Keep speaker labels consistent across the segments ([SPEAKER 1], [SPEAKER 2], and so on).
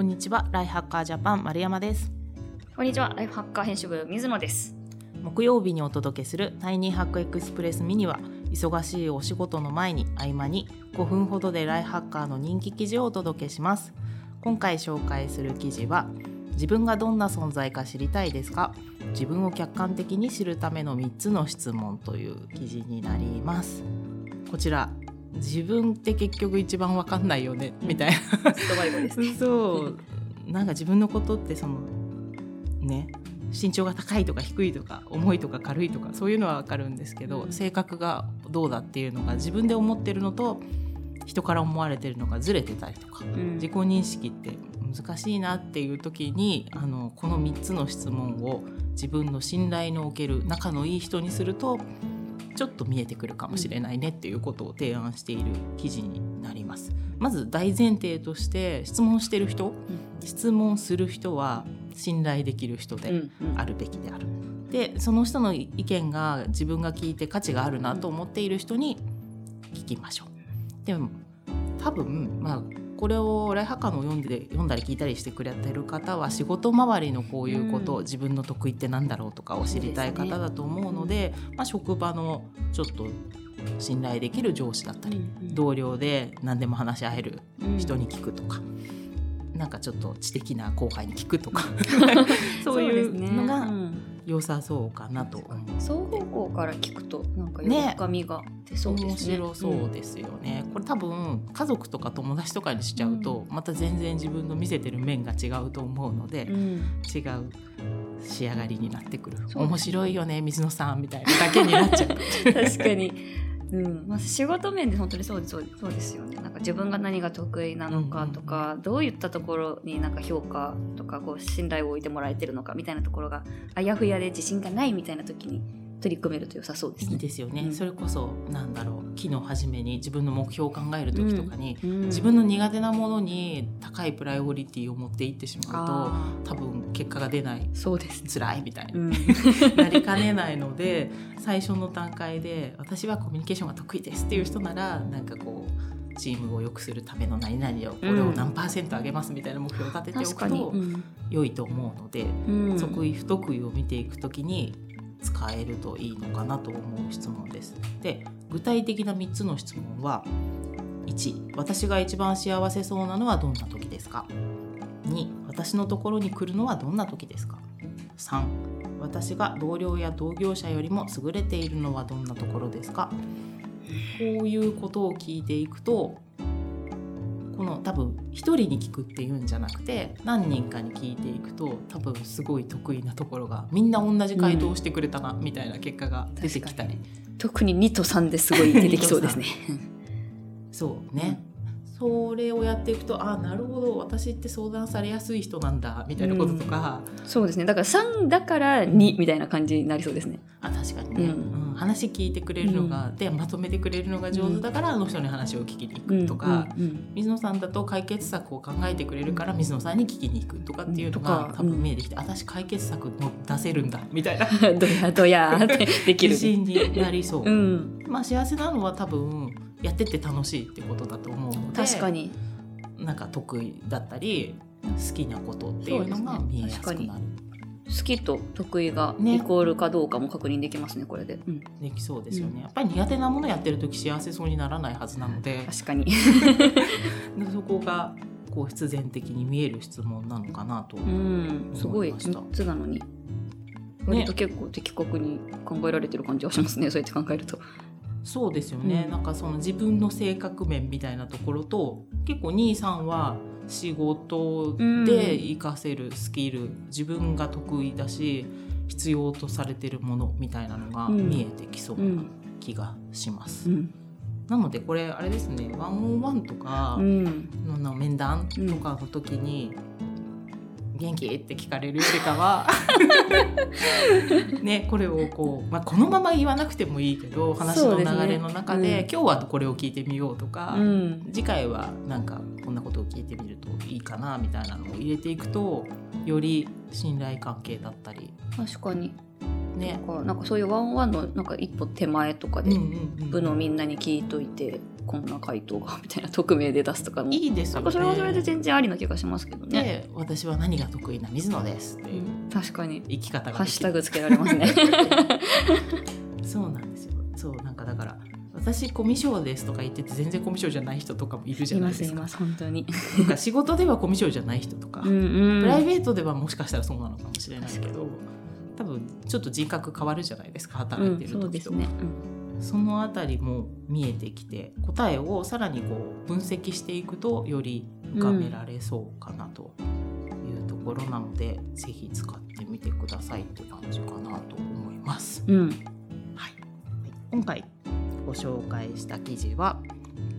[SPEAKER 1] こんにちは、ライフハッカージャパン丸山です。
[SPEAKER 2] こんにちは、ライフハッカー編集部水野です。
[SPEAKER 1] 木曜日にお届けするタイニーハックエクスプレスミニは、忙しいお仕事の前に合間に5分ほどでライフハッカーの人気記事をお届けします。今回紹介する記事は、自分がどんな存在か知りたいですか？自分を客観的に知るための3つの質問という記事になります。こちら自分って結局一番わかんないよねみたいな。そう。なんか自分のことってそのね身長が高いとか低いとか重いとか軽いとかそういうのはわかるんですけど、
[SPEAKER 2] うん。
[SPEAKER 1] 性格がどうだっていうのが自分で思ってるのと人から思われてるのがずれてたりとか
[SPEAKER 2] うん。
[SPEAKER 1] 自己認識って難しいなっていう時にあのこの3つの質問を自分の信頼のおける仲のいい人にするとちょっと見えてくるかもしれないねっていうことを提案している記事になります。まず大前提として質問してる人質問する人は信頼できる人であるべきである。でその人の意見が自分が聞いて価値があるなと思っている人に聞きましょう。でも多分まあこれをライハッカーのを読んで読んだり聞いたりしてくれてる方は仕事周りのこういうことを、
[SPEAKER 2] うん
[SPEAKER 1] 自分の得意ってなんだろうとかを知りたい方だと思うのでまあ、職場のちょっと信頼できる上司だったり、同僚で何でも話し合える人に聞くとか、なんかちょっと知的な後輩に聞くとか そういうのが良さそうかなと思う。
[SPEAKER 2] 双方向から聞くとなんか
[SPEAKER 1] ね
[SPEAKER 2] 深みが出そうで
[SPEAKER 1] 面
[SPEAKER 2] すね。
[SPEAKER 1] 白そうですよね、これ多分家族とか友達とかにしちゃうと、また全然自分の見せてる面が違うと思うので、
[SPEAKER 2] うん。うん
[SPEAKER 1] 違う仕上がりになってくる、面白いよね水野さんみたいなだけになっちゃう
[SPEAKER 2] 確かに。うん。まあ、仕事面で本当にそうですそうですそうですよね。なんか自分が何が得意なのかとか、どういったところになんか評価とかこう信頼を置いてもらえてるのかみたいなところがあやふやで自信がないみたいな時に取り組めると良さそうです
[SPEAKER 1] いい
[SPEAKER 2] ね。
[SPEAKER 1] ですよね、
[SPEAKER 2] うん。
[SPEAKER 1] それこそなんだろう昨日初めに自分の目標を考える時とかに、
[SPEAKER 2] うん。
[SPEAKER 1] 自分の苦手なものに高いプライオリティを持っていってしまう
[SPEAKER 2] あ
[SPEAKER 1] と多分結果が出ない。
[SPEAKER 2] ーそうですね。
[SPEAKER 1] 辛いみたいな、
[SPEAKER 2] うん。
[SPEAKER 1] なりかねないので最初の段階で私はコミュニケーションが得意ですっていう人ならなんかこうチームを良くするための何々をこれを何パーセント上げますみたいな目標を立てておくと
[SPEAKER 2] うん。
[SPEAKER 1] 良いと思うので、
[SPEAKER 2] うん。
[SPEAKER 1] 得意不得意を見ていくときに使えるといいのかなと思う質問です。で具体的な3つの質問は1私が一番幸せそうなのはどんな時ですか？2私のところに来るのはどんな時ですか？3私が同僚や同業者よりも優れているのはどんなところですか？こういうことを聞いていくとこの多分一人に聞くっていうんじゃなくて何人かに聞いていくと多分すごい得意なところがみんな同じ回答をしてくれたな、みたいな結果が出てきたり。
[SPEAKER 2] 特に2と3ですごい出てきそうですね。
[SPEAKER 1] そうね、それをやっていくとあなるほど私って相談されやすい人なんだみたいなこととか、
[SPEAKER 2] そうですね。だから3だから2みたいな感じになりそうですね。
[SPEAKER 1] あ確かにね、
[SPEAKER 2] うん。
[SPEAKER 1] うん。話聞いてくれるのが、でまとめてくれるのが上手だから、あの人に話を聞きに行くとか、
[SPEAKER 2] うんうん
[SPEAKER 1] 水野さんだと解決策を考えてくれるから水野さんに聞きに行くとかっていうの
[SPEAKER 2] と
[SPEAKER 1] が
[SPEAKER 2] か
[SPEAKER 1] 多分見えてきて、私解決策も出せるんだみたいな。
[SPEAKER 2] う んどやどやーってできる。
[SPEAKER 1] 自。信になりそう、
[SPEAKER 2] うん、
[SPEAKER 1] まあ幸せなのは多分やってて楽しいってことだと思うので
[SPEAKER 2] 確かに。
[SPEAKER 1] なんか得意だったり好きなことっていうのが見えやすくなる、
[SPEAKER 2] 好きと得意が
[SPEAKER 1] ね。
[SPEAKER 2] イコールかどうかも確認できますね、これで。うん、
[SPEAKER 1] できそうですよね、
[SPEAKER 2] うん。
[SPEAKER 1] やっぱり苦手なものやってる時幸せそうにならないはずなので。
[SPEAKER 2] 確かに。
[SPEAKER 1] そこがこう必然的に見える質問なのかなと
[SPEAKER 2] うん、すごい
[SPEAKER 1] 思いました
[SPEAKER 2] 3つなのに。割と結構的確に考えられてる感じはしますね、そうやって考えると。
[SPEAKER 1] そうですよね、
[SPEAKER 2] うん
[SPEAKER 1] なんかその自分の性格面みたいなところと結構兄さんは仕事で活かせるスキル、自分が得意だし必要とされてるものみたいなのが
[SPEAKER 2] うん
[SPEAKER 1] 見えてきそう
[SPEAKER 2] う。
[SPEAKER 1] なん気がします。
[SPEAKER 2] うん。
[SPEAKER 1] なのでこれあれですねワンオンワンとかの面談とかの時に、元気？って聞かれるよりかは ねこれをこう、まあ、このまま言わなくてもいいけど話の流れの中で
[SPEAKER 2] そうですね。
[SPEAKER 1] 今日はこれを聞いてみようとか、
[SPEAKER 2] うん。
[SPEAKER 1] 次回はなんかこんなことを聞いてみるといいかなみたいなのを入れていくとより信頼関係だったり
[SPEAKER 2] 確かに。
[SPEAKER 1] ね。
[SPEAKER 2] なんかなんかそういうワンワンのなんか一歩手前とかで
[SPEAKER 1] うんうんうん。
[SPEAKER 2] 部のみんなに聞いといてこんな回答がみたいな匿名で出すとかも
[SPEAKER 1] いいですよね
[SPEAKER 2] なんかそれはそれで全然ありな気がしますけどね。
[SPEAKER 1] で私は何が得意な水野ですっていう
[SPEAKER 2] うん確かに
[SPEAKER 1] 生き方が
[SPEAKER 2] ハッシュタグつけられますね。
[SPEAKER 1] そうなんですよそうなんかだから私コミュ障ですとか言ってて全然コミュ障じゃない人とかもいるじゃ
[SPEAKER 2] い
[SPEAKER 1] ないですか
[SPEAKER 2] ますいます本当に。
[SPEAKER 1] なんか仕事ではコミュ障じゃない人とか、
[SPEAKER 2] うんうん。
[SPEAKER 1] プライベートではもしかしたらそうなのかもしれないけど多分ちょっと人格変わるじゃないですか働いてる
[SPEAKER 2] うん、そうで
[SPEAKER 1] 時と、
[SPEAKER 2] すね。
[SPEAKER 1] そのあたりも見えてきて答えをさらにこう分析していくとより深められそうかなというところなので、ぜひ使ってみてくださいって感じかなと思います。
[SPEAKER 2] うん。うん。
[SPEAKER 1] はい、今回ご紹介した記事は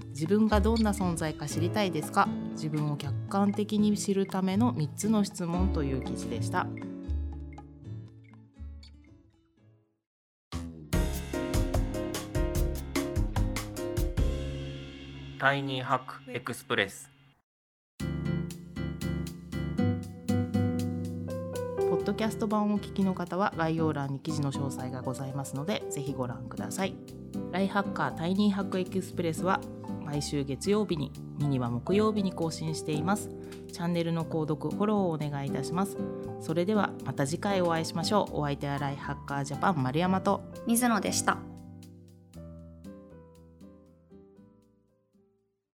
[SPEAKER 1] 自分がどんな存在か知りたいですか？自分を客観的に知るための3つの質問という記事でした
[SPEAKER 3] タイニーハックエクスプレス。
[SPEAKER 1] ポッドキャスト版をお聞きの方は概要欄に記事の詳細がございますのでぜひご覧ください。ライハッカータイニーハックエクスプレスは毎週月曜日にミニは木曜日に更新しています。チャンネルの購読フォローをお願いいたします。それではまた次回お会いしましょう。お相手はライハッカージャパン丸山と。
[SPEAKER 2] 水野でした。